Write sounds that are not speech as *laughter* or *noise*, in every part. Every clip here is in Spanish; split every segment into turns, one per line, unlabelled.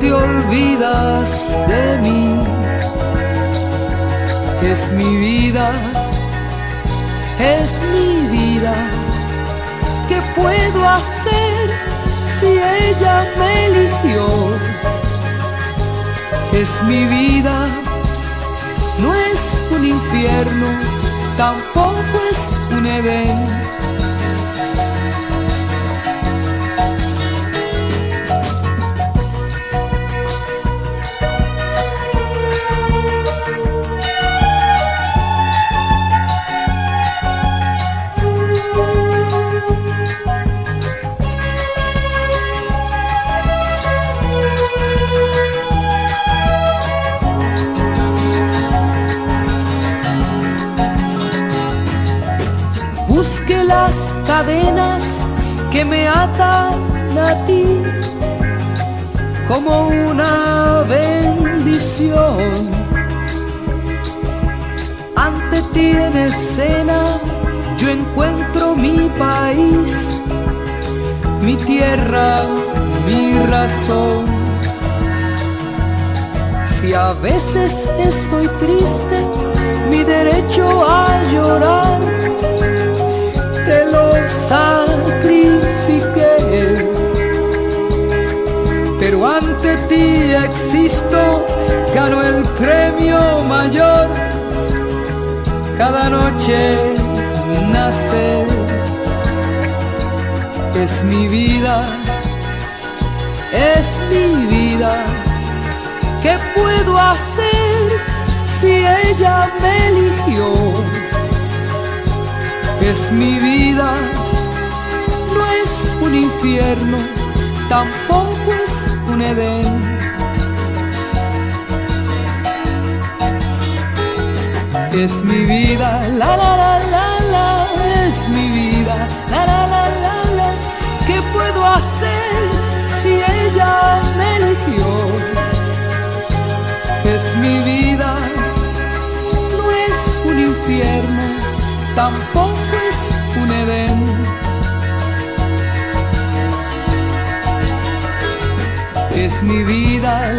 te
olvidas de mí. Es mi vida, es mi vida. ¿Qué puedo hacer si ella me eligió? Es mi vida, no es un infierno, tampoco es un Edén cadenas que me atan a ti como una bendición. Ante ti en escena yo encuentro mi país, mi tierra, mi razón. Si a veces estoy triste, mi derecho a llorar te lo sacrifiqué. Pero ante ti existo, gano el premio mayor. Cada noche nace, es mi vida, es mi vida. ¿Qué puedo hacer si ella me eligió? Es mi vida, no es un infierno, tampoco es un Edén. Es mi vida, la la la la la, es mi vida, la la la la la. ¿Qué puedo hacer si ella me eligió? Es mi vida, no es un infierno, tampoco Es mi vida,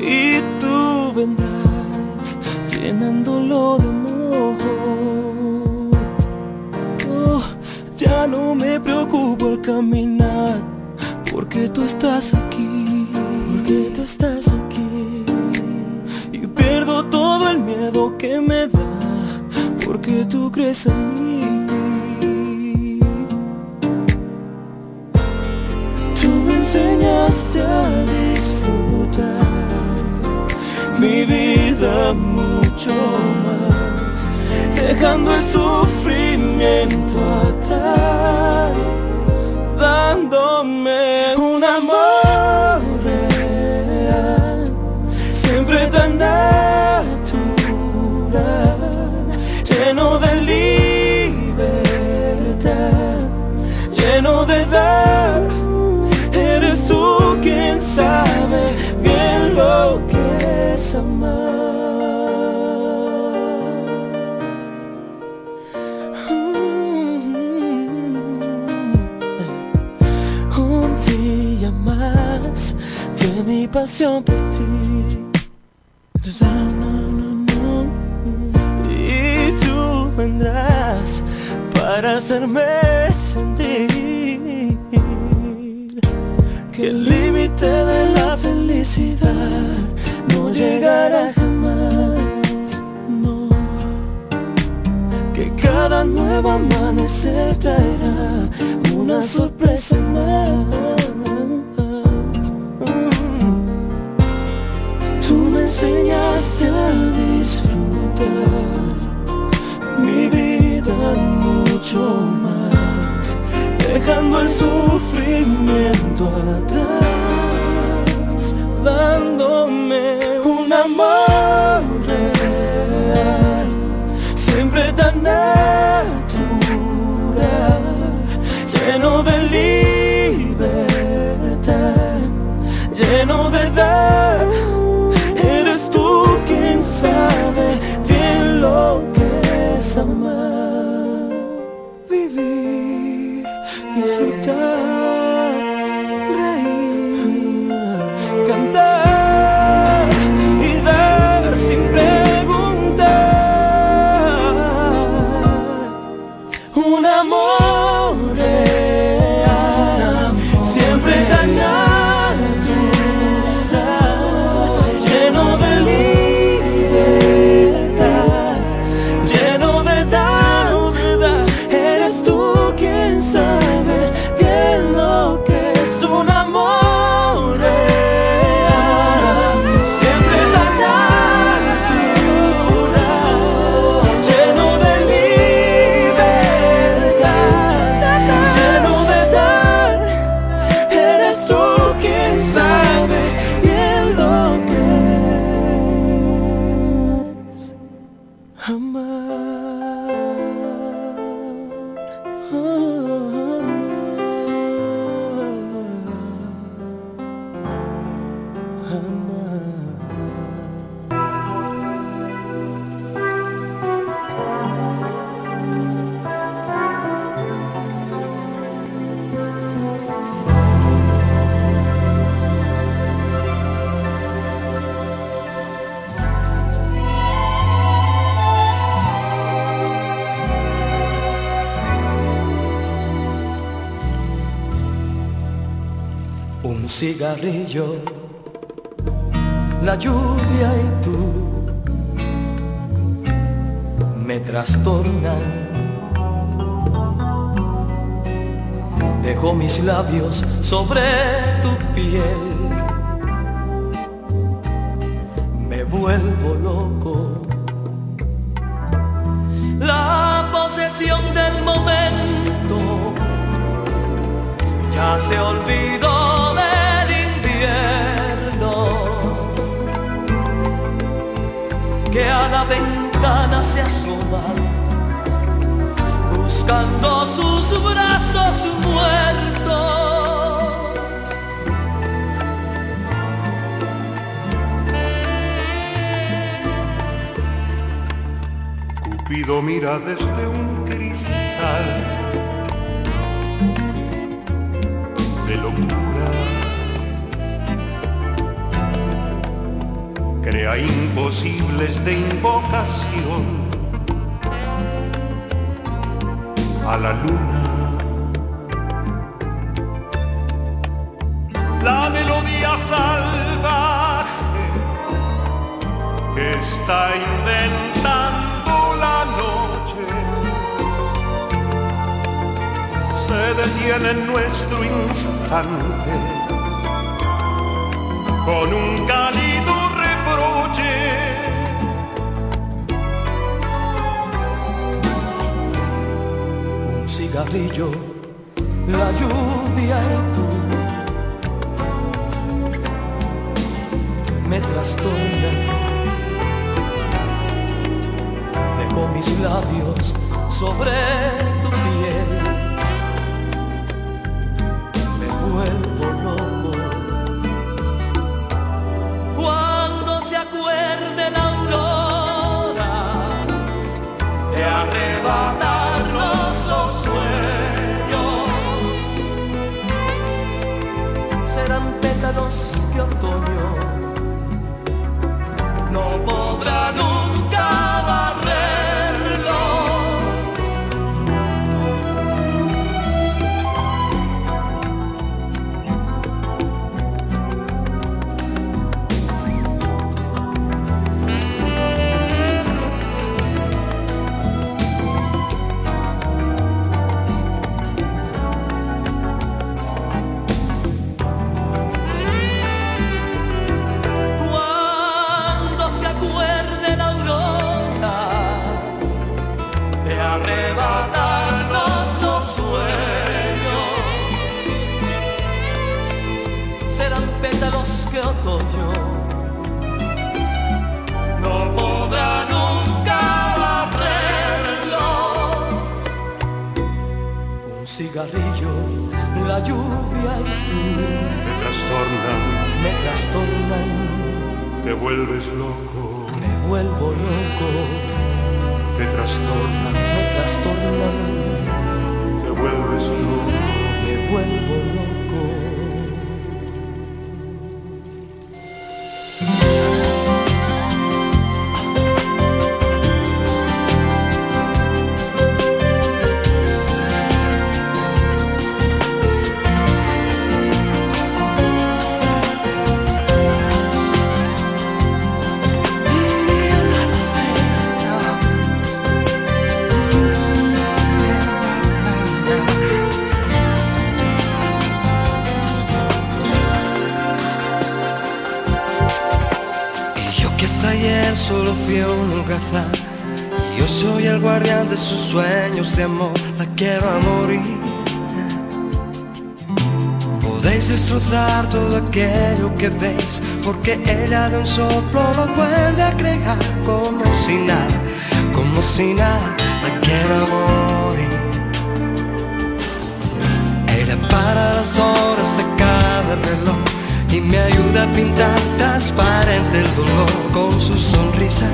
Y tú vendrás llenándolo de amor. Oh, ya no me preocupo al caminar, porque tú estás aquí, porque tú estás aquí. Y pierdo todo el miedo que me da, porque tú crees en mí. A disfrutar. Mi vida mucho más, dejando el sufrimiento atrás, dándome un amor amar. Un día más de mi pasión por ti. Y tú vendrás para hacerme sentir que el límite de la jamás, no. Que cada nuevo amanecer traerá una sorpresa más. Tú me enseñaste a disfrutar mi vida mucho más, dejando el sufrimiento atrás, dándome un amor real, siempre tan natural, lleno de libertad, lleno de dar. Eres tú quien sabe bien lo que es
amar. brillo aquello que veis Porque ella de un soplo lo vuelve a crear Como si nada, como si nada La quiero a morir ella para las horas de cada reloj y me ayuda a pintar transparente el dolor con su sonrisa.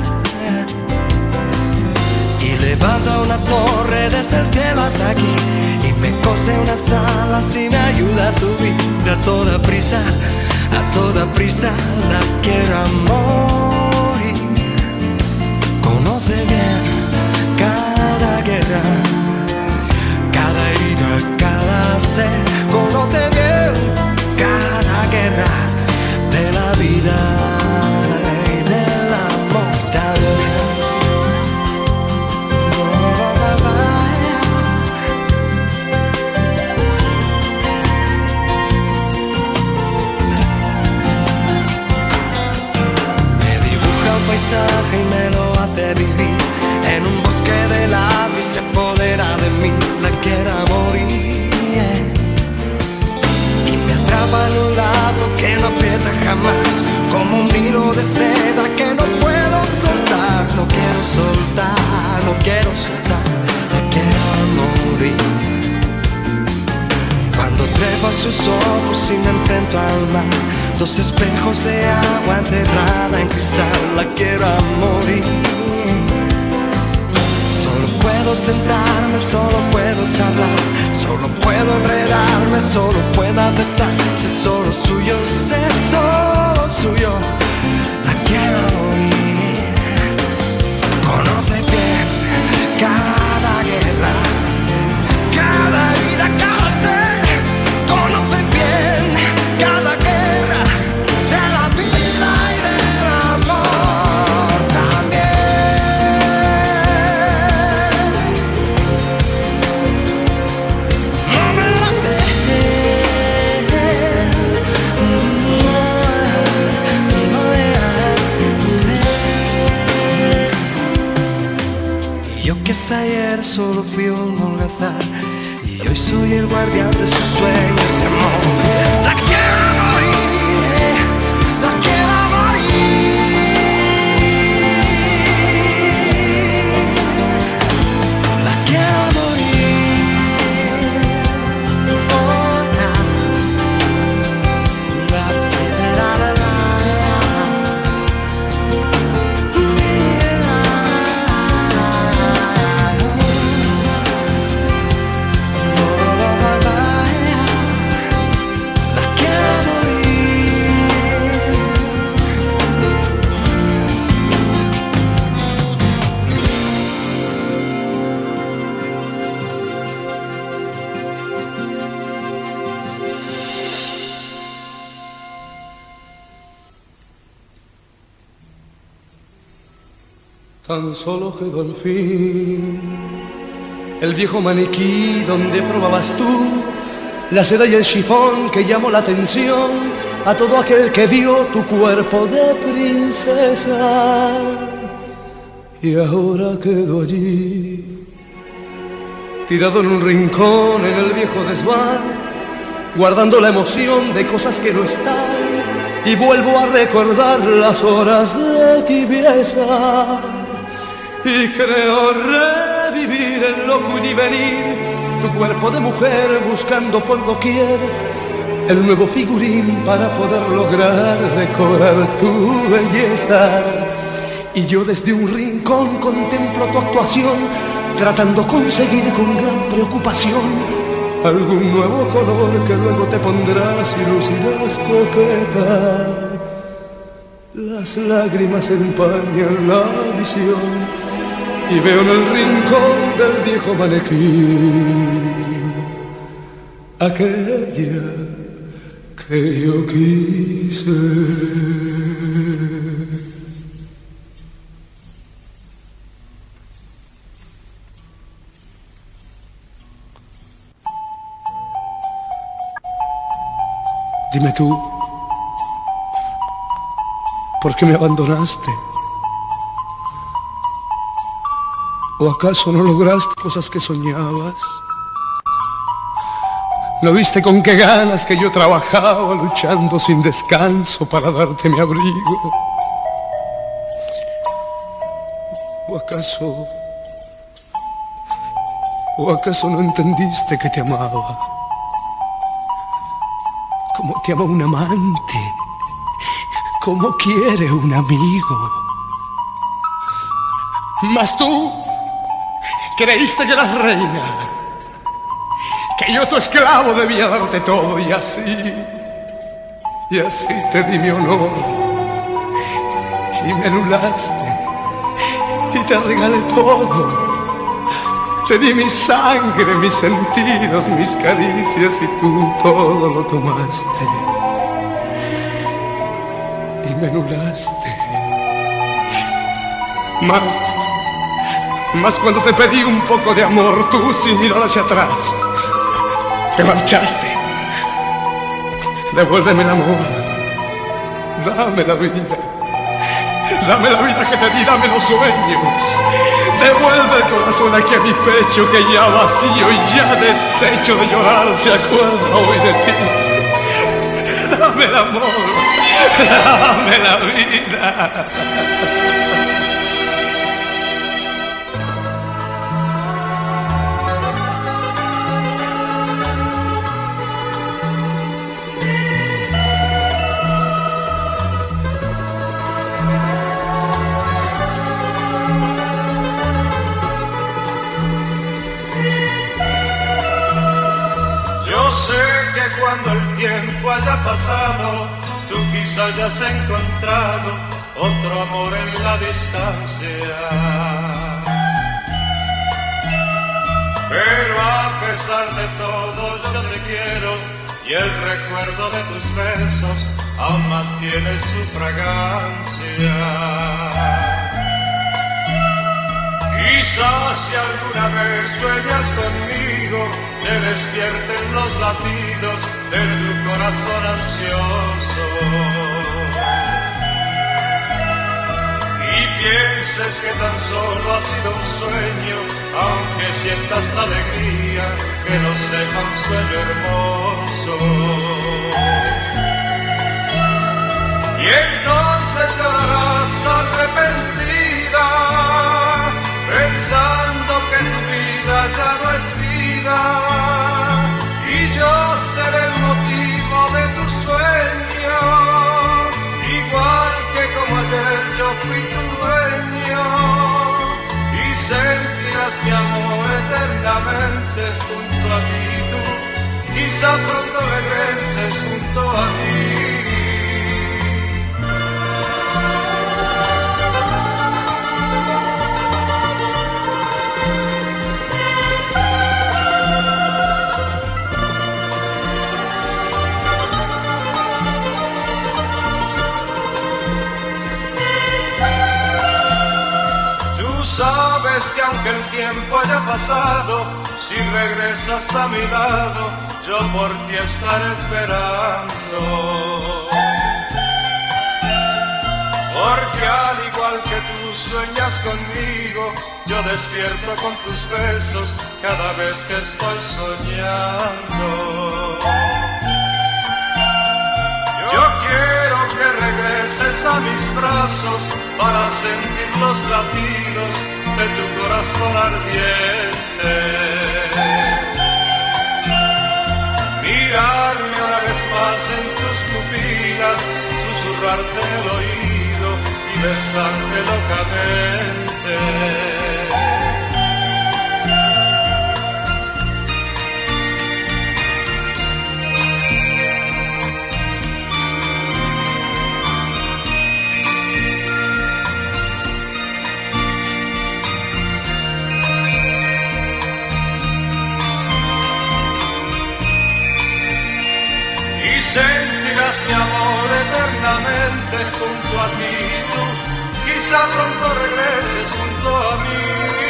Y levanta una torre desde el cielo hasta aquí me cose unas alas y me ayuda a subir a toda prisa, a toda prisa la quiero a morir. Conoce bien el
el viejo maniquí donde probabas tú la seda y el chifón que llamó la atención a todo aquel que vio tu cuerpo de princesa. Y ahora quedó allí, tirado en un rincón en el viejo desván, guardando la emoción de cosas que no están. Y vuelvo a recordar las horas de tibieza y creo revivir el loco y venir tu cuerpo de mujer buscando por doquier el nuevo figurín para poder lograr decorar tu belleza. Y yo desde un rincón contemplo tu actuación, tratando conseguir con gran preocupación algún nuevo color que luego te pondrás y lucirás coqueta. Las lágrimas empañan la visión y veo en el rincón del viejo manequín aquella que yo quise. Dime tú, ¿por qué me abandonaste? ¿O acaso no lograste cosas que soñabas? ¿No viste con qué ganas que yo trabajaba luchando sin descanso para darte mi abrigo? ¿O acaso... ¿O acaso no entendiste que te amaba? Como te ama un amante, como quiere un amigo. Mas tú creíste que eras reina que yo tu esclavo debía darte todo y así, y así te di mi honor y me anulaste y te regalé todo. Te di mi sangre, mis sentidos, mis caricias y tú todo lo tomaste me anulaste. Más, más cuando te pedí un poco de amor, tú sin mirar hacia atrás te marchaste. Devuélveme el amor. Dame la vida. Dame la vida que te di, dame los sueños. Devuelve el corazón aquí a mi pecho que ya vacío y ya deshecho de llorar se acuerda hoy de ti. Dame el amor. Dame la vida.
cuando el tiempo haya pasado, tú quizás hayas encontrado otro amor en la distancia. Pero a pesar de todo yo te quiero y el recuerdo de tus besos aún mantiene su fragancia. Quizás si alguna vez sueñas conmigo, te despierten los latidos de tu corazón ansioso. Y pienses que tan solo ha sido un sueño, aunque sientas la alegría que nos deja un sueño hermoso. Y entonces quedarás arrepentida, pensando que tu vida ya no es y yo seré el motivo yo fui tu dueño y sentirás mi amor eternamente junto a ti tú, quizá pronto regreses junto a ti. Que aunque el tiempo haya pasado, si regresas a mi lado, yo por ti estaré esperando. Porque al igual que tú sueñas conmigo, yo despierto con tus besos cada vez que estoy soñando. Yo quiero que regreses a mis brazos para sentir los latidos de tu corazón ardiente. Mirarme una vez más en tus pupilas, susurrarte el oído y besarte locamente. Sentirás mi amor eternamente junto a ti. Quizá pronto regreses junto a mí.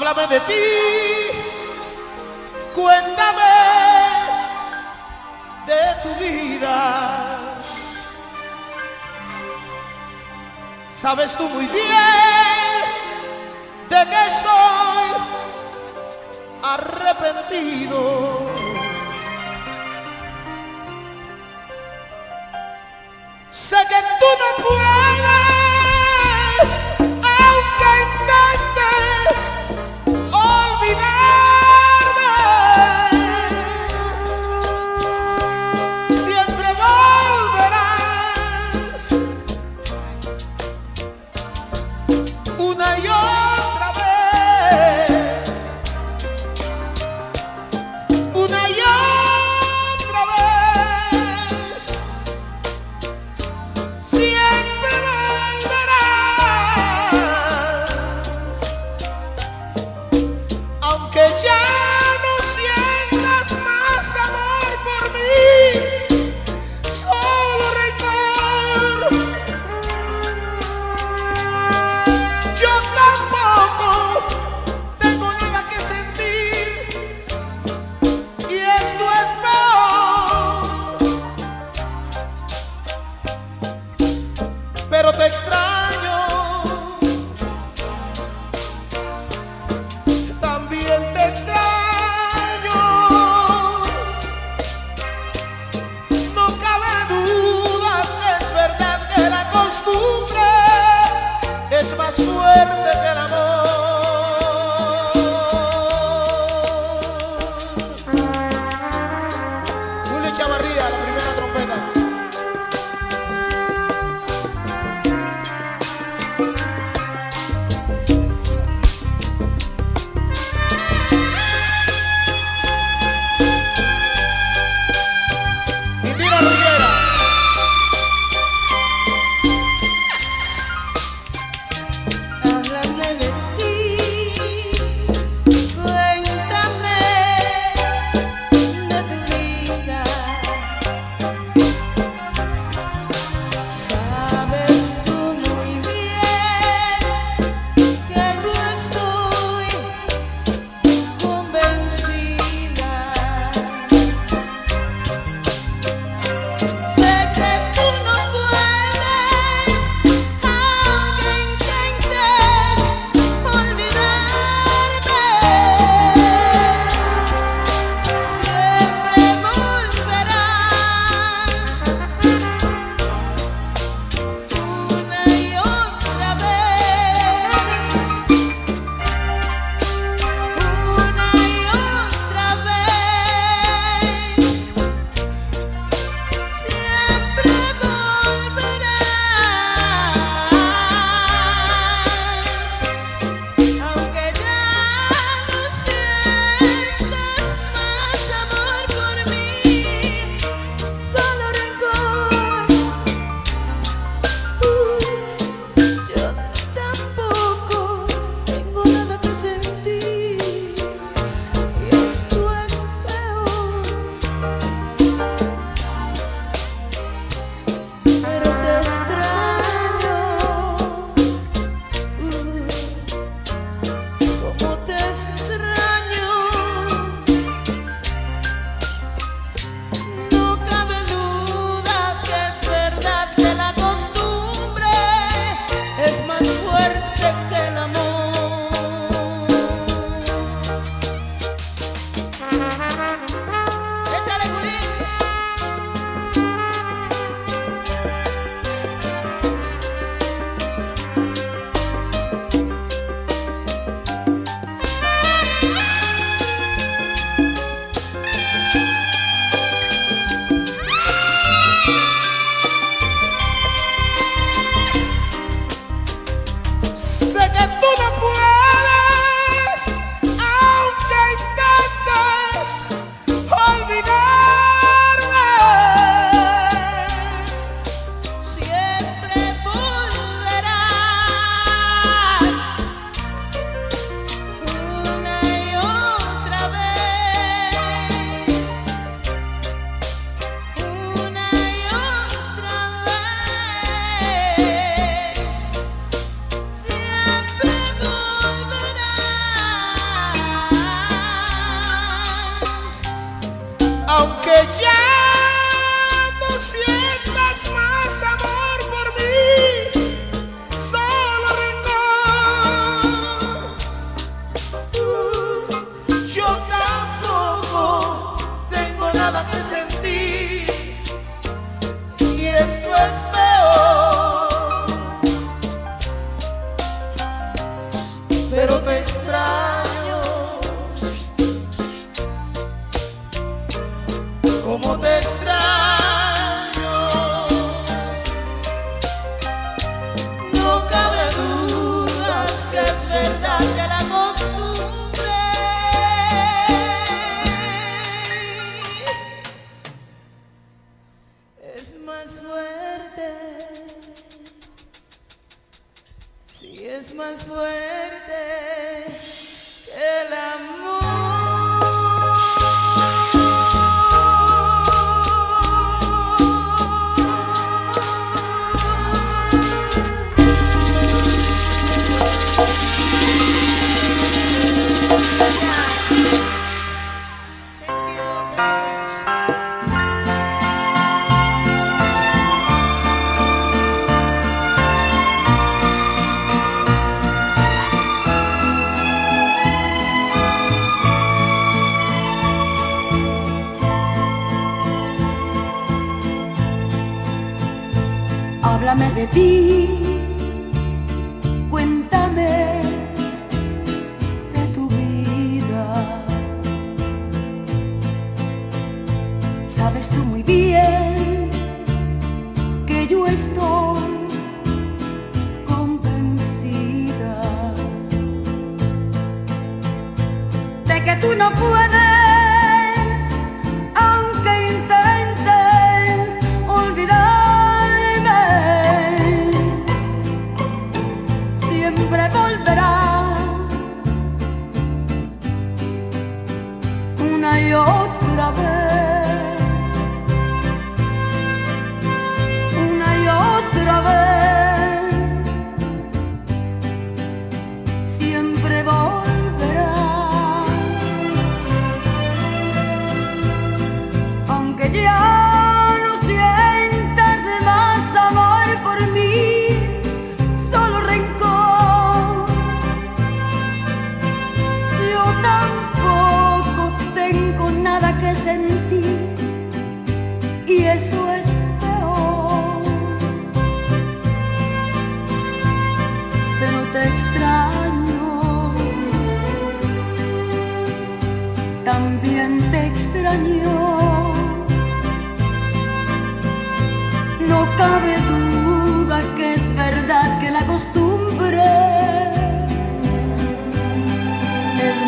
Háblame de ti, cuéntame de tu vida. Sabes tú muy bien de que estoy arrepentido. Sé que tú no puedes,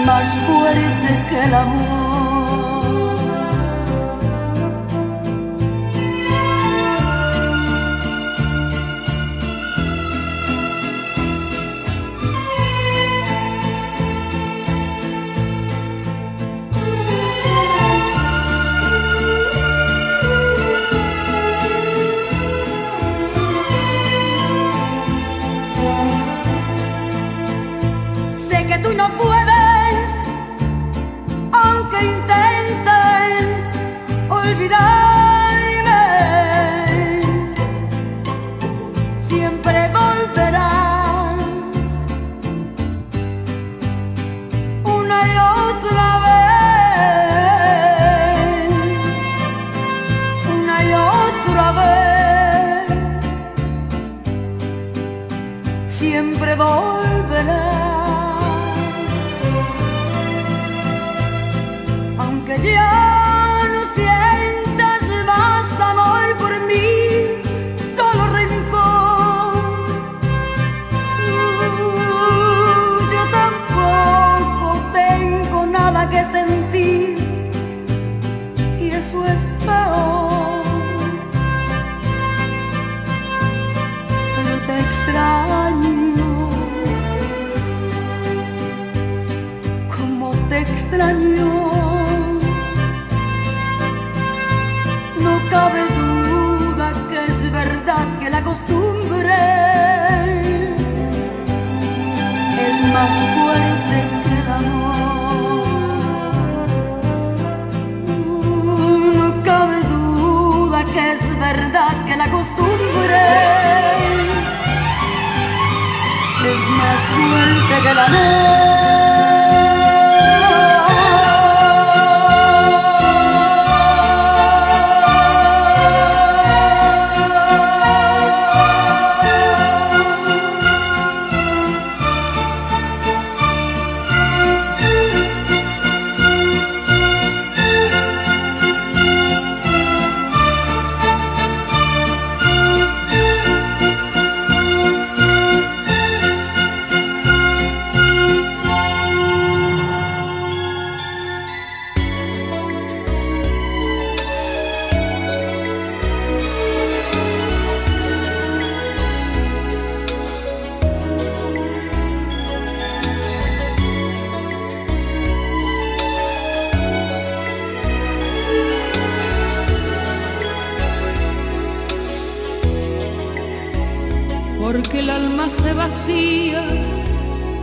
más fuerte que el
amor.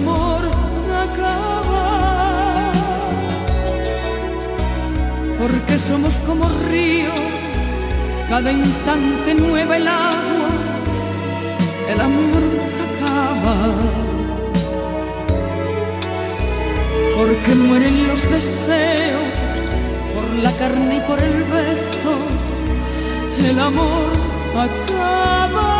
amor acaba. Porque somos como ríos, cada instante nueva el agua, el amor acaba. Porque mueren los deseos por la carne y por el beso el amor acaba.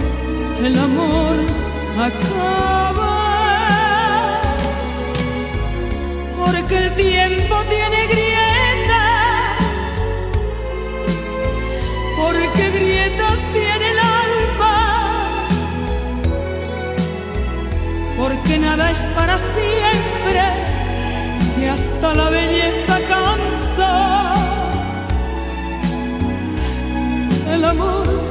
el amor acaba. Porque el tiempo tiene grietas, porque grietas tiene el alma, porque nada es para siempre, que hasta la belleza cansa. el amor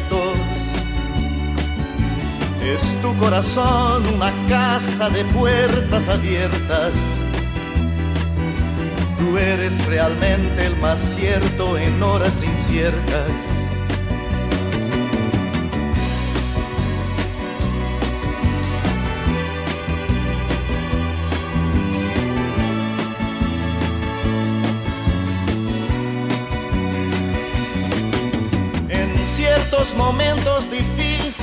Es tu corazón una casa de puertas abiertas. Tú eres realmente el más cierto en horas inciertas. En ciertos momentos difíciles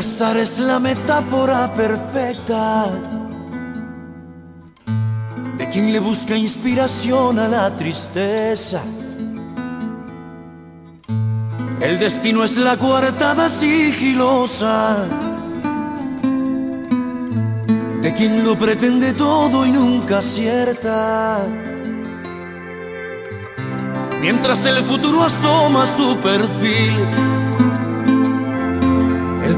El azar es la metáfora perfecta de quien le busca inspiración a la tristeza. El destino es la coartada sigilosa de quien lo pretende todo y nunca acierta. Mientras el futuro asoma su perfil,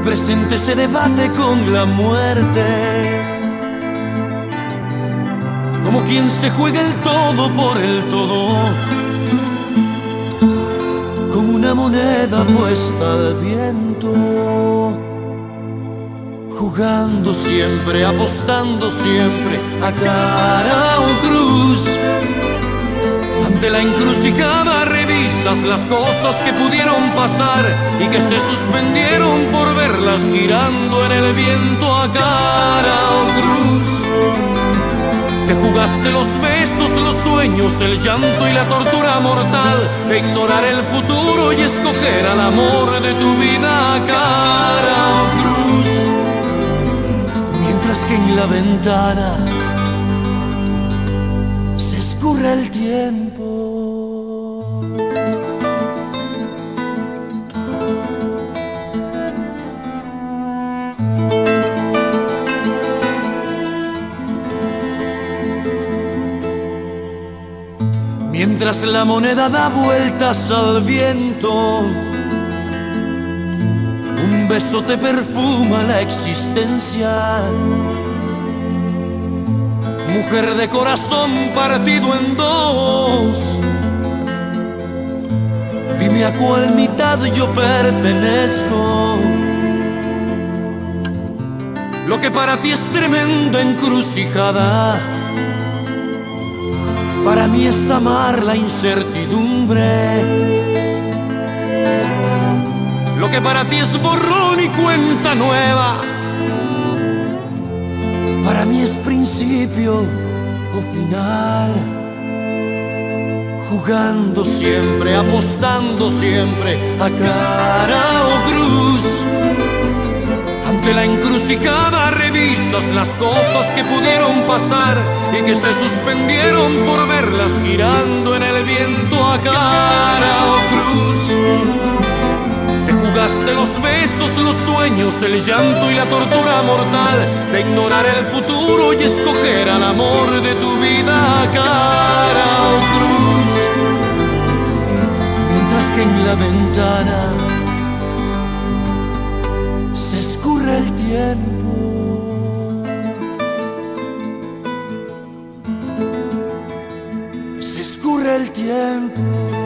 presente se debate con la muerte. Como quien se juega el todo por el todo. Como una moneda puesta al viento. Jugando siempre, apostando siempre a cara o cruz. Ante la encrucijada las cosas que pudieron pasar y que se suspendieron por verlas girando en el viento a cara o cruz. Te jugaste los besos, los sueños, el llanto y la tortura mortal de ignorar el futuro y escoger al amor de tu vida a cara o cruz. Mientras que en la ventana se escurre el tiempo. Mientras la moneda da vueltas al viento, un beso te perfuma la existencia. mujer de corazón partido en dos. Dime a cuál mitad yo pertenezco. Lo que para ti es tremenda encrucijada, para mí es amar la incertidumbre. Lo que para ti es borrón y cuenta nueva para mí es principio o final. Jugando siempre, apostando siempre a cara o cruz. Ante la encrucijada revisas las cosas que pudieron pasar y que se suspendieron por verlas girando en el viento a cara o cruz de los besos, los sueños, el llanto y la tortura mortal de ignorar el futuro y escoger al amor de tu vida cara o cruz. Mientras que en la ventana Se escurre el tiempo.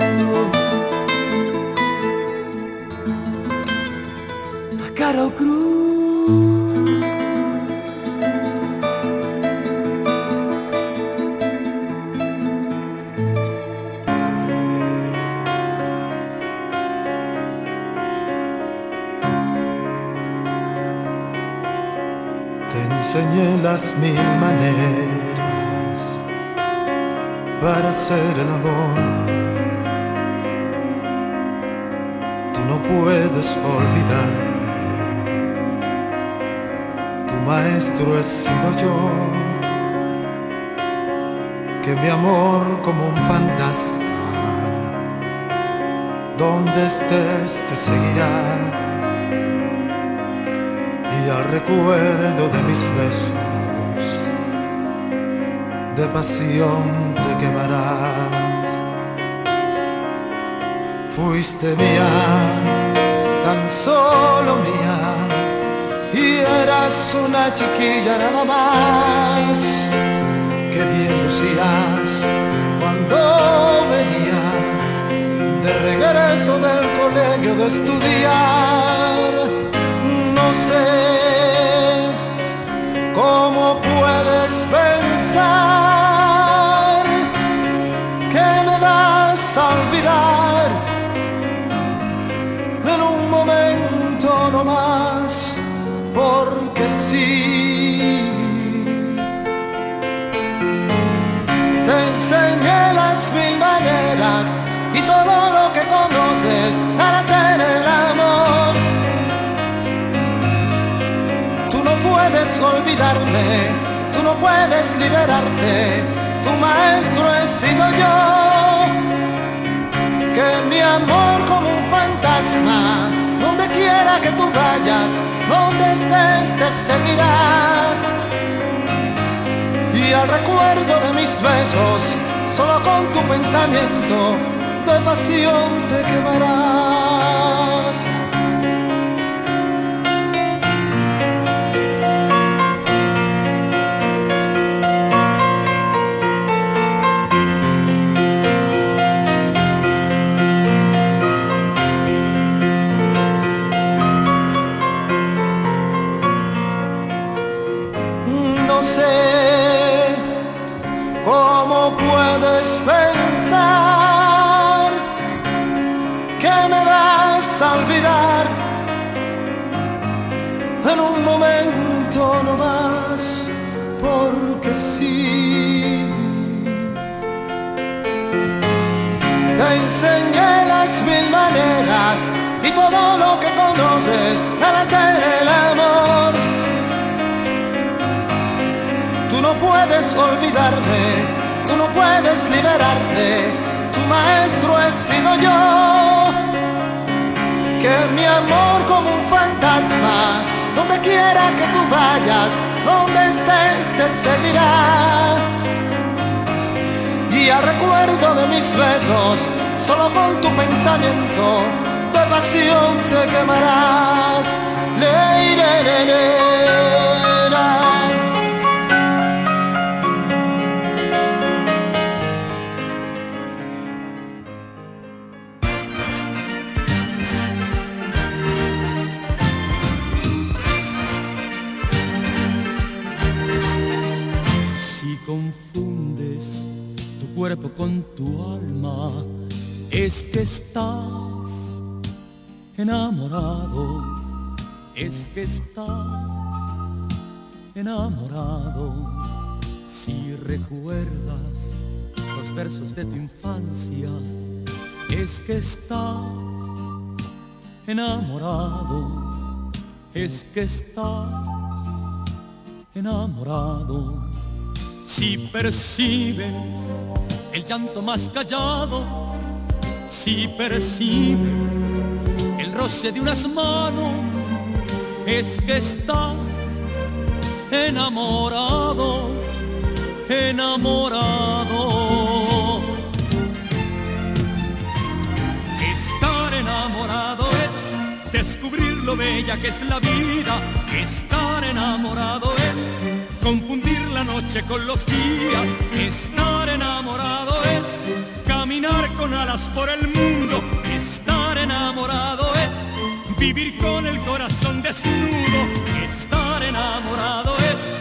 Mil maneras para hacer el amor. Tú no puedes olvidar maestro he sido yo, que mi amor como un fantasma, donde estés te seguirá, y al recuerdo de mis besos, de pasión te quemarás. Fuiste mía, tan solo mía y eras una chiquilla nada más. Que bien lucías cuando venías de regreso del colegio de estudiar. No sé cómo puedes pensar que me vas a olvidar en un momento no más porque sí. Te enseñé las mil maneras y todo lo que conoces para hacer el amor. Tú no puedes olvidarme, no puedes liberarte, tu maestro he sido yo. Que mi amor como un fantasma, donde quiera que tú vayas, donde estés te seguirá. Y al recuerdo de mis besos, solo con tu pensamiento de pasión te quemarás. Hacer el amor. Tú no puedes olvidarme, tú no puedes liberarte, tu maestro he sido yo. Que mi amor como un fantasma donde quiera que tú vayas, donde estés te seguirá. Y al recuerdo de mis besos, solo con tu pensamiento de pasión te quemarás. Si confundes tu
cuerpo con tu alma, es que estás enamorado es que estás enamorado. Si recuerdas los versos de tu infancia, es que estás enamorado, es que estás enamorado. Si percibes el llanto más callado, si percibes el roce de unas manos, es que estás enamorado, enamorado. Estar enamorado es descubrir lo bella que es la vida. Estar enamorado es confundir la noche con los días. Estar enamorado es caminar con alas por el mundo. Estar enamorado es vivir con el corazón desnudo. Estar enamorado es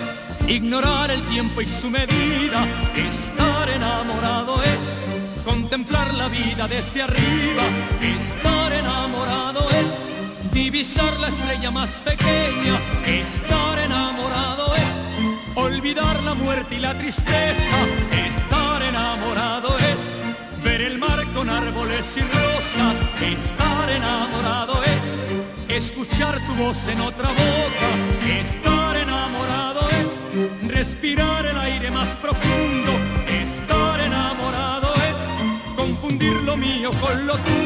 ignorar el tiempo y su medida. Estar enamorado es contemplar la vida desde arriba. Estar enamorado es divisar la estrella más pequeña. Estar enamorado es olvidar la muerte y la tristeza. Estar enamorado es el mar con árboles y rosas. Estar enamorado es escuchar tu voz en otra boca. Estar enamorado es respirar el aire más profundo. Estar enamorado es confundir lo mío con lo tuyo.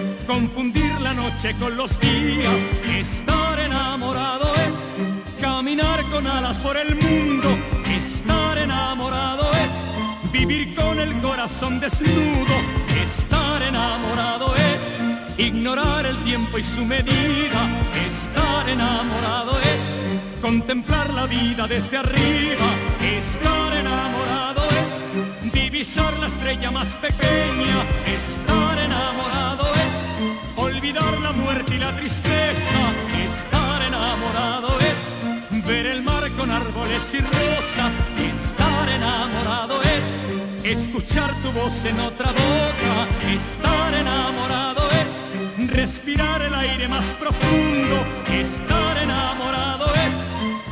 confundir la noche con los días. Estar enamorado es caminar con alas por el mundo. Estar enamorado es vivir con el corazón desnudo. Estar enamorado es ignorar el tiempo y su medida. Estar enamorado es contemplar la vida desde arriba. Estar enamorado es divisar la estrella más pequeña. Estar olvidar la muerte y la tristeza. Estar enamorado es ver el mar con árboles y rosas. Estar enamorado es escuchar tu voz en otra boca. Estar enamorado es respirar el aire más profundo. Estar enamorado es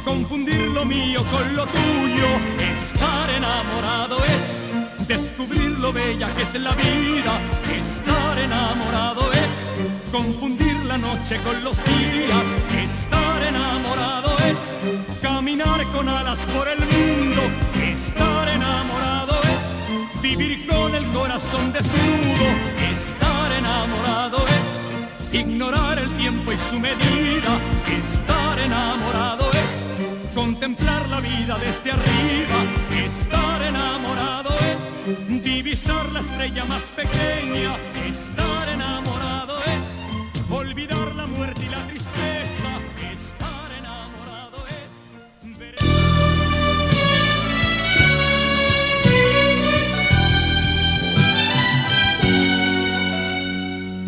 confundir lo mío con lo tuyo. Estar enamorado es descubrir lo bella que es la vida. Estar enamorado es confundir la noche con los días. Estar enamorado es caminar con alas por el mundo. Estar enamorado es vivir con el corazón desnudo. Estar enamorado es ignorar el tiempo y su medida. Estar enamorado es contemplar la vida desde arriba. Estar enamorado es divisar la estrella más pequeña. Estar enamorado es olvidar la muerte y la tristeza. Estar enamorado es ver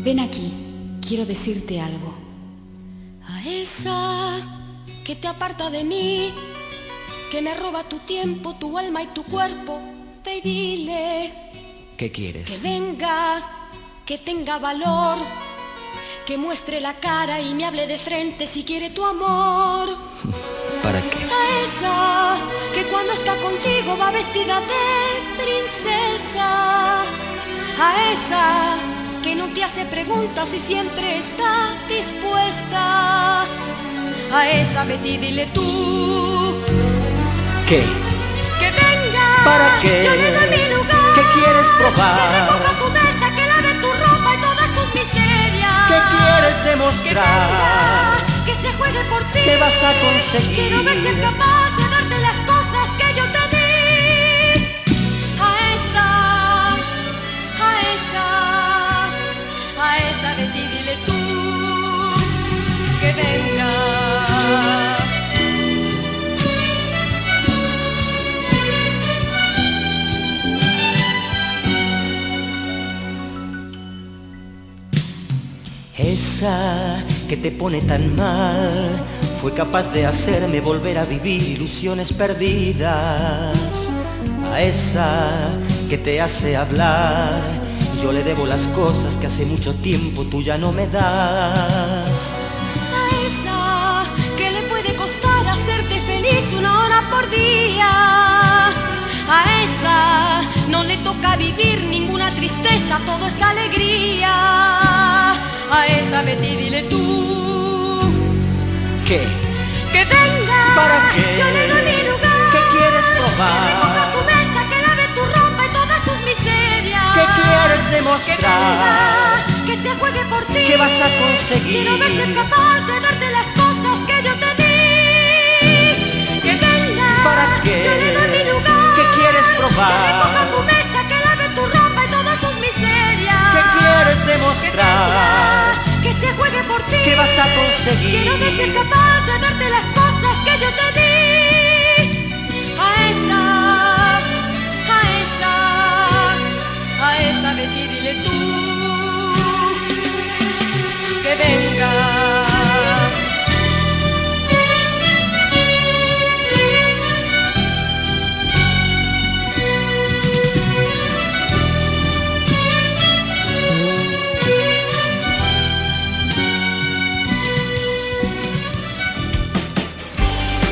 Ven aquí, quiero decirte algo.
A esa que te aparta de mí, que me roba tu tiempo, tu alma y tu cuerpo, y dile
¿Qué
que
quieres?
venga, que tenga valor, que muestre la cara y me hable de frente si quiere tu amor. *laughs*
¿Para qué?
A esa que cuando está contigo va vestida de princesa. A esa que no te hace preguntas y siempre está dispuesta. A esa Betty dile tú
¿Qué?
que venga.
¿Para qué?
Yo le doy mi lugar.
¿Qué quieres
Que
probar?
recoja tu mesa, que lave tu ropa y todas tus miserias.
¿Qué quieres
Que
demostrar?
venga, que se juegue por ti.
¿Qué vas a conseguir?
Quiero ver si es Esa que
te pone tan mal fue capaz de hacerme volver a vivir ilusiones perdidas. A esa que te hace hablar, yo le debo las cosas que hace mucho tiempo tú ya no me das.
A esa que le puede costar hacerte feliz una hora por día. A esa no le toca vivir ninguna tristeza, todo es alegría. A esa Betty dile tú
¿Qué?
que venga.
¿Para qué?
Yo le doy mi lugar.
¿Qué quieres
Que
probar?
recoja tu mesa, que lave tu ropa y todas tus miserias.
¿Qué quieres
Que
demostrar?
venga, que se juegue por ti.
¿Qué vas a conseguir?
Quiero ver si es capaz de darte las cosas que yo te di. Que venga.
¿Para qué?
Yo le doy mi lugar.
¿Qué quieres
Que recoja
probar?
tu mesa, Que
demostrar?
que se juegue por ti.
¿Qué vas a conseguir?
Quiero ver si es capaz de darte las cosas que yo te di. A esa, a esa, a esa Betty dile tú que venga.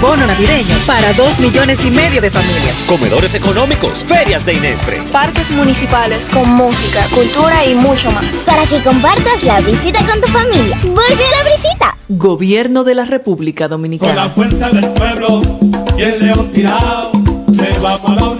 Bono navideño para
dos millones y medio de familias.
Comedores económicos, ferias de Inespre.
Parques municipales con música, cultura y mucho más.
Para que compartas la visita con tu familia. ¡Vuelve a la visita!
Gobierno de la República
Con la
Dominicana.
fuerza del pueblo y el león tirado, le vamos a dar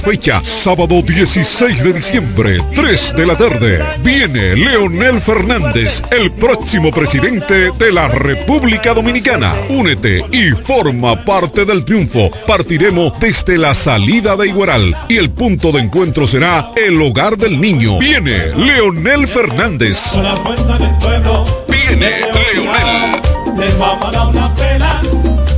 fecha, sábado 16 de diciembre, 3 de la tarde. Viene Leonel Fernández, el próximo presidente de la República Dominicana. Únete y forma parte del triunfo. Partiremos desde la salida de Igueral y el punto de encuentro será el hogar del niño. Viene Leonel Fernández. Viene Leonel.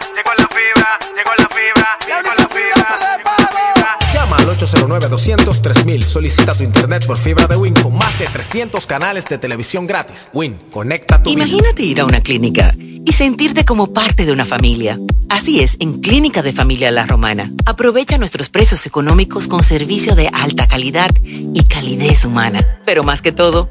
Fibra, llegó la fibra, llegó la fibra, llegó la fibra.
Llama al 809-200-3000. Solicita tu internet por fibra de Win con más de 300 canales de televisión gratis. Win, conecta tu vida.
Imagínate ir a una clínica y sentirte como parte de una familia. Así es, en Clínica de Familia La Romana. Aprovecha nuestros precios económicos con servicio de alta calidad y calidez humana. Pero más que todo,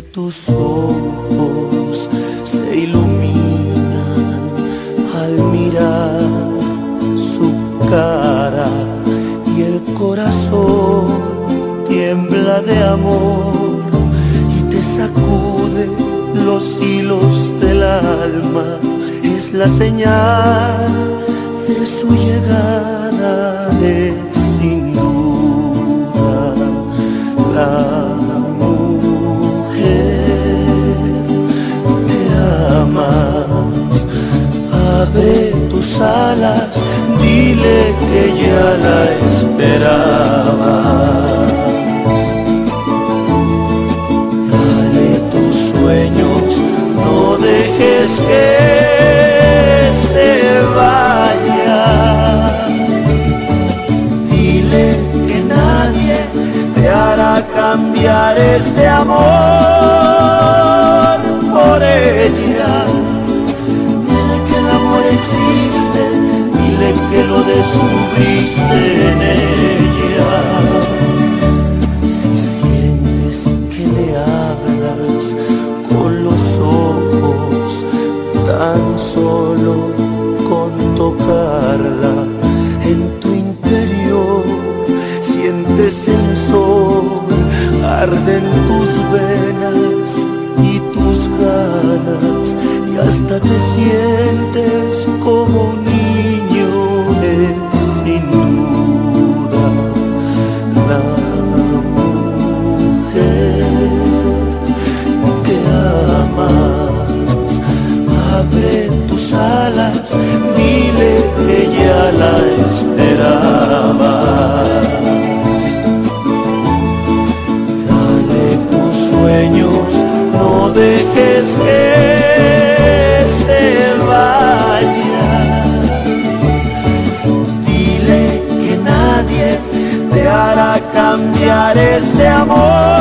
tus ojos se iluminan al mirar su cara y el corazón tiembla de amor y te sacude los hilos del alma. Es la señal de su llegada. sus alas, dile que ya la esperabas. Dale tus sueños, no dejes que se vaya. Dile que nadie te hará cambiar este amor. que lo descubriste en ella. Si sientes que le hablas con los ojos, tan solo con tocarla en tu interior, sientes el sol, arden tus venas y tus ganas y hasta te sientes
lugares de
amor.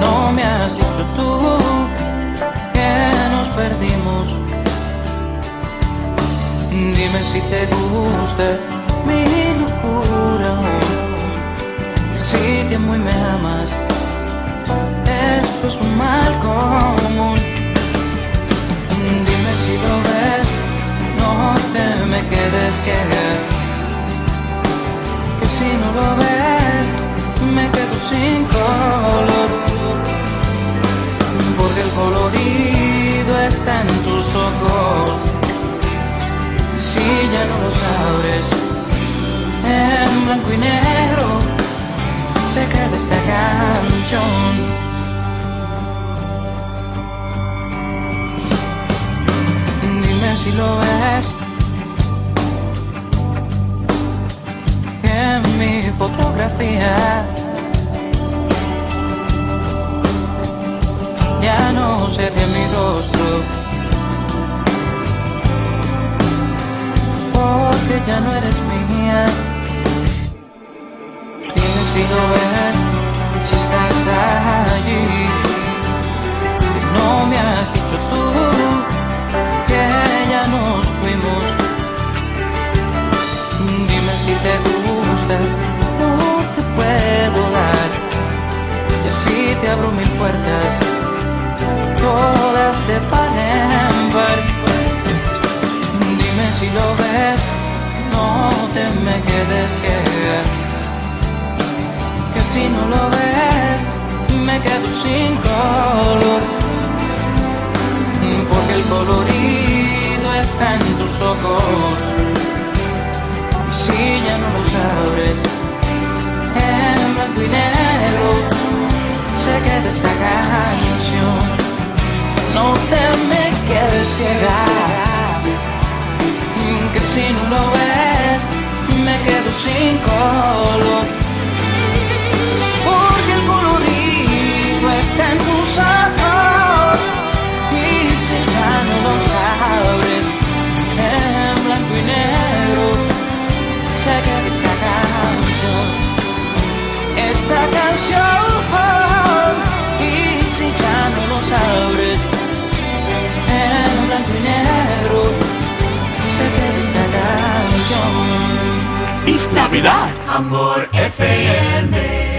No me has dicho tú que nos perdimos. Dime si te gusta mi locura. Si te amo y me amas, esto es un mal común. Dime si lo ves, no te me quedes ciega. Que si no lo ves, me quedo sin color. Porque el colorido está en tus ojos. Si ya no los abres, en blanco y negro se queda esta canción. Dime si lo ves. En mi fotografía ya no se mi rostro. Porque ya no eres mía. Dime si lo ves, si estás allí. Que no me has dicho tú que ya nos fuimos. Dime si te gusta, porque puedo dar. Y así te abro mil puertas, todas par en par. Dime si lo ves, no te me quedes ciega. Que si no lo ves, me quedo sin color porque el colorido está en tus ojos. Y si ya no los abres, en blanco y negro, se queda esta canción. No te me quedes ciega, que si no lo ves, me quedo sin color. Porque el colorido está en tus ojos. Y si ya no los abres en blanco y negro se queda esta canción esta canción negro se queda esta canción
Es Navidad.
Amor FM.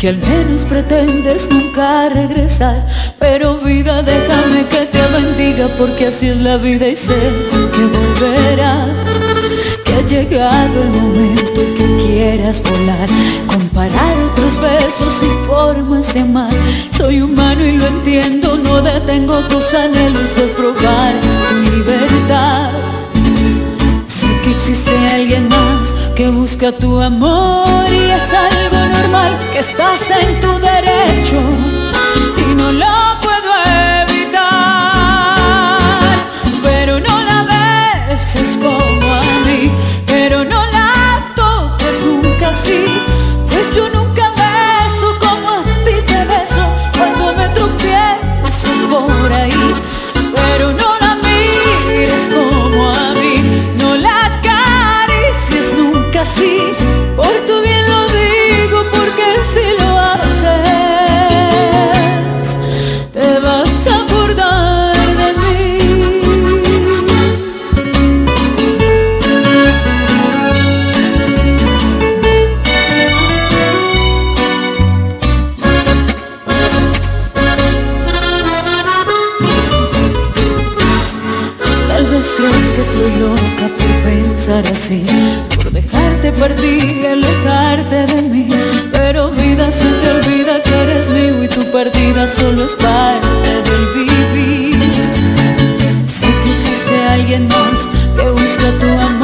Que
al menos pretendes nunca regresar. Pero vida, déjame que te bendiga porque así es la vida y sé que volverás. Que ha llegado el momento y que quieras volar, comparar otros besos y formas de amar. Soy humano y lo entiendo, no detengo tus anhelos de probar tu libertad. Sé que existe alguien más que busca tu amor y es algo que estás en tu derecho y no lo así, por dejarte y alejarte de mí. Pero vida se te olvida que eres mío y tu partida solo es parte del vivir. Sé que existe alguien más que busca tu amor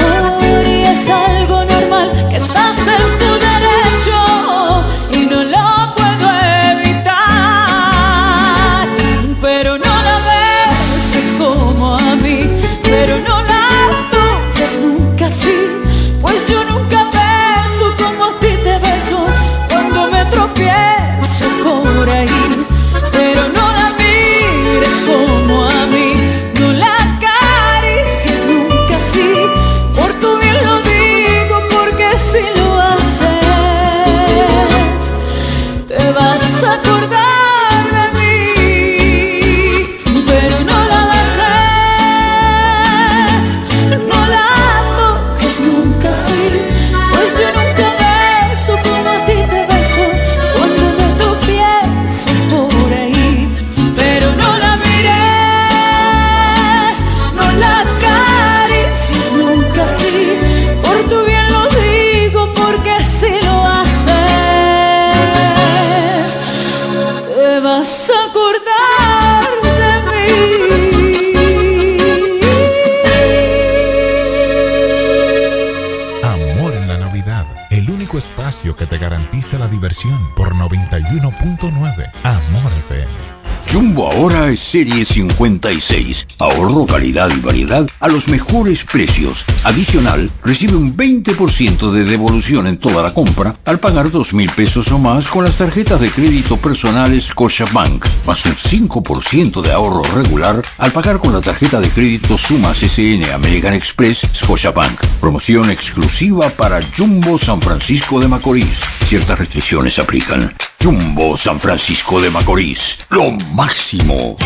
serie 56. Ahorro, calidad y variedad a los mejores precios. Adicional, recibe un 20% de devolución en toda la compra al pagar dos mil pesos o más con las tarjetas de crédito personales Scotiabank, más un 5% de ahorro regular al pagar con la tarjeta de crédito Sumas SN American Express Scotiabank. Promoción exclusiva para Jumbo San Francisco de Macorís. Ciertas restricciones aplican. Jumbo San Francisco de Macorís. Lo máximo.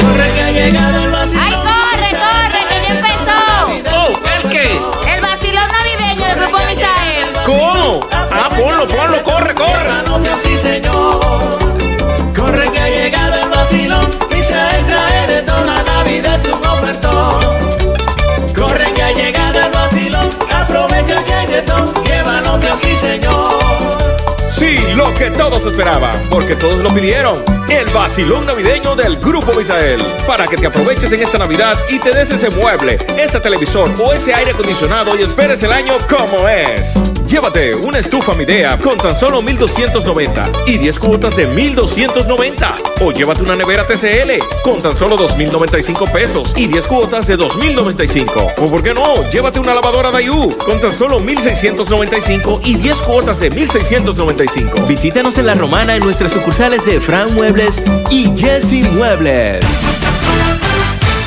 Corre que ha llegado el vacilón. ¡Ay, corre, corre, que ya empezó!
Oh, ¿el qué?
El vacilón navideño del Grupo Misael.
¿Cómo? Ah, ponlo, ponlo, corre, corre.
Sí, señor. Corre que ha llegado el vacilón. Misael trae de toda Navidad su ofertón. Corre que ha llegado el vacilón. Aprovecha que hay de todo. Llévalo, sí, señor.
Sí, lo que todos esperaban, porque todos lo pidieron. El vacilón navideño del Grupo Misael. Para que te aproveches en esta Navidad y te des ese mueble, ese televisor o ese aire acondicionado y esperes el año como es. Llévate una estufa Midea con tan solo 1290 y 10 cuotas de 1290. O llévate una nevera TCL con tan solo 2095 pesos y 10 cuotas de 2095. O por qué no, llévate una lavadora Dayu con tan solo 1695 y 10 cuotas de 1695.
Visítanos en La Romana en nuestras sucursales de Fran Muebles y Jesse Muebles.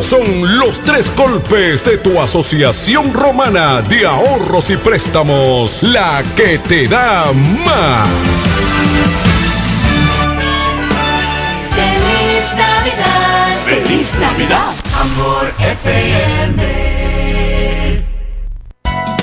Son los tres golpes de tu Asociación Romana de Ahorros y Préstamos. La que te da más.
Feliz Navidad.
Feliz Navidad.
Amor FM.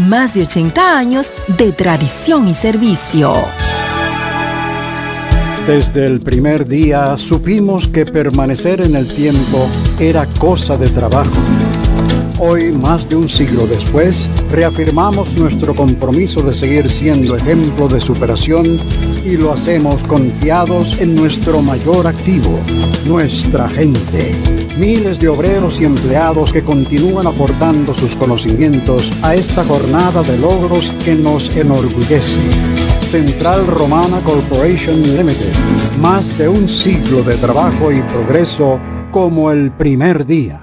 más de 80 años de tradición y servicio.
Desde el primer día supimos que permanecer en el tiempo era cosa de trabajo. Hoy, más de un siglo después, reafirmamos nuestro compromiso de seguir siendo ejemplo de superación y lo hacemos confiados en nuestro mayor activo, nuestra gente. Miles de obreros y empleados que continúan aportando sus conocimientos a esta jornada de logros que nos enorgullece. Central Romana Corporation Limited. Más de un siglo de trabajo y progreso como el primer día.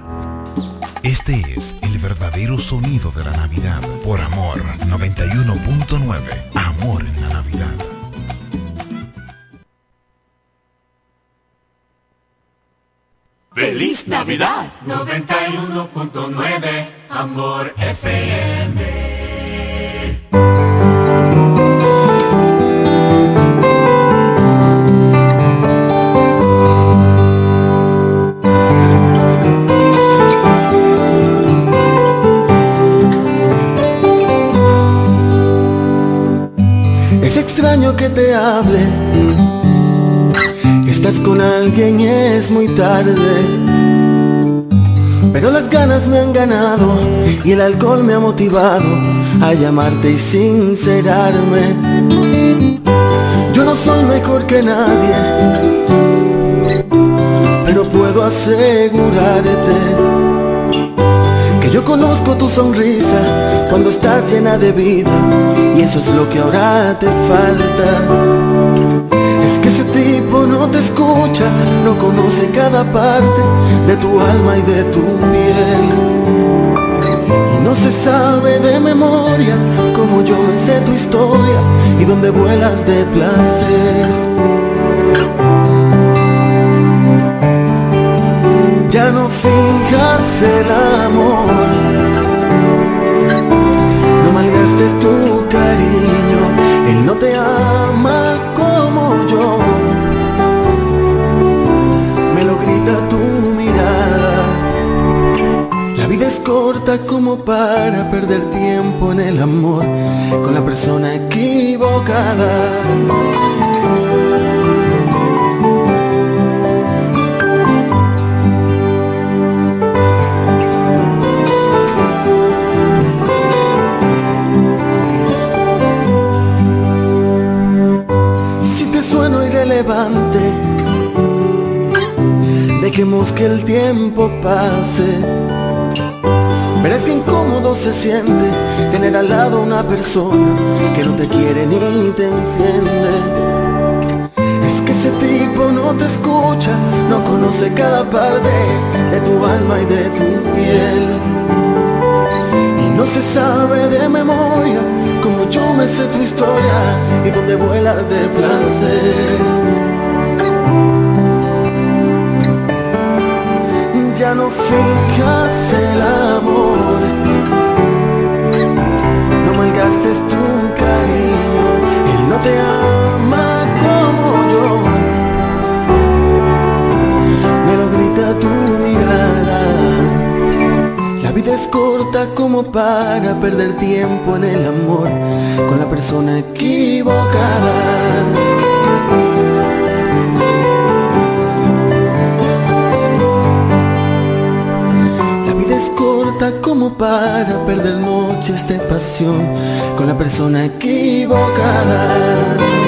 Este es el verdadero sonido de la Navidad. Por Amor 91.9. Amor en la Navidad.
Feliz Navidad. 91.9 Amor FM.
Es extraño que te hable. Estás con alguien es muy tarde. Pero las ganas me han ganado y el alcohol me ha motivado a llamarte y sincerarme. Yo no soy mejor que nadie, pero puedo asegurarte que yo conozco tu sonrisa cuando estás llena de vida y eso es lo que ahora te falta. No te escucha, no conoce cada parte de tu alma y de tu piel. Y no se sabe de memoria como yo me sé tu historia y donde vuelas de placer. Ya no finjas el amor, no malgastes tu como para perder tiempo en el amor con la persona equivocada. Si te sueno irrelevante, dejemos que el tiempo pase. Verás que incómodo se siente tener al lado una persona que no te quiere ni te enciende. Es que ese tipo no te escucha, no conoce cada parte de tu alma y de tu piel. Y no se sabe de memoria como yo me sé tu historia y donde vuelas de placer. Ya no finjas el amor, no malgastes tu cariño, él no te ama como yo. Me lo grita tu mirada.
corta como para perder tiempo en el amor con la persona equivocada. Corta como para perder noches de pasión con la persona equivocada.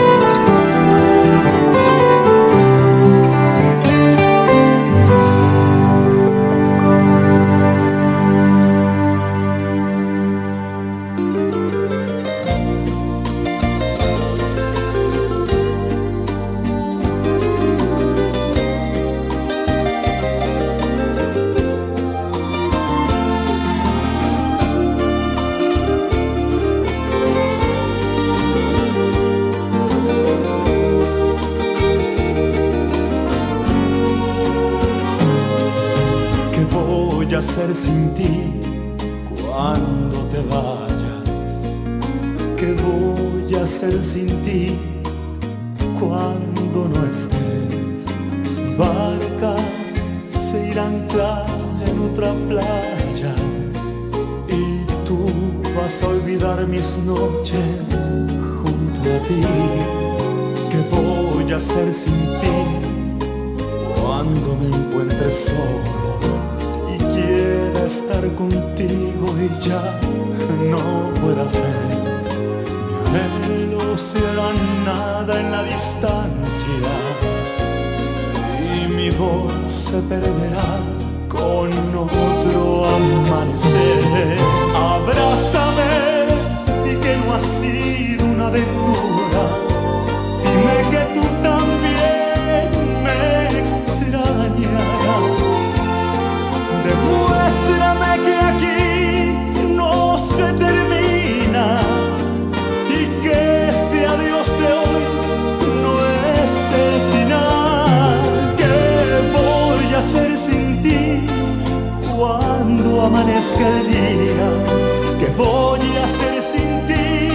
Cuando me encuentres solo? y quiera estar contigo y ya no pueda ser. Mi anhelo será nada en la distancia y mi voz se perderá con otro amanecer. Abrázame y que no ha sido una aventura. Amanezca el día? ¿Qué voy a hacer sin ti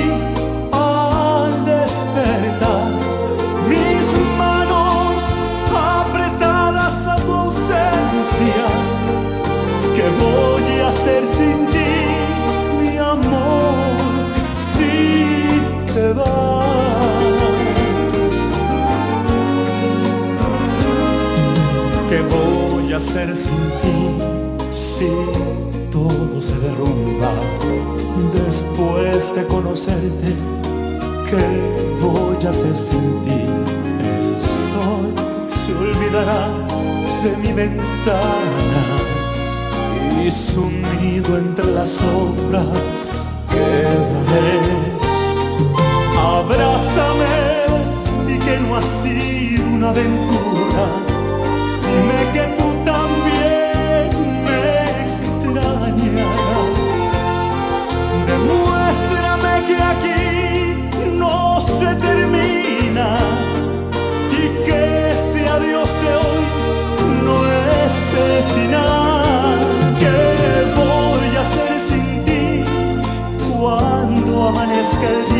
al despertar? Mis manos apretadas a tu ausencia. ¿Qué voy a hacer sin ti, mi amor, si te vas? ¿Qué voy a hacer sin ti se después de conocerte? ¿Qué voy a hacer sin ti? El sol se olvidará de mi ventana y sumido entre las sombras quedaré. Abrázame y que no ha sido una aventura. Amanezca el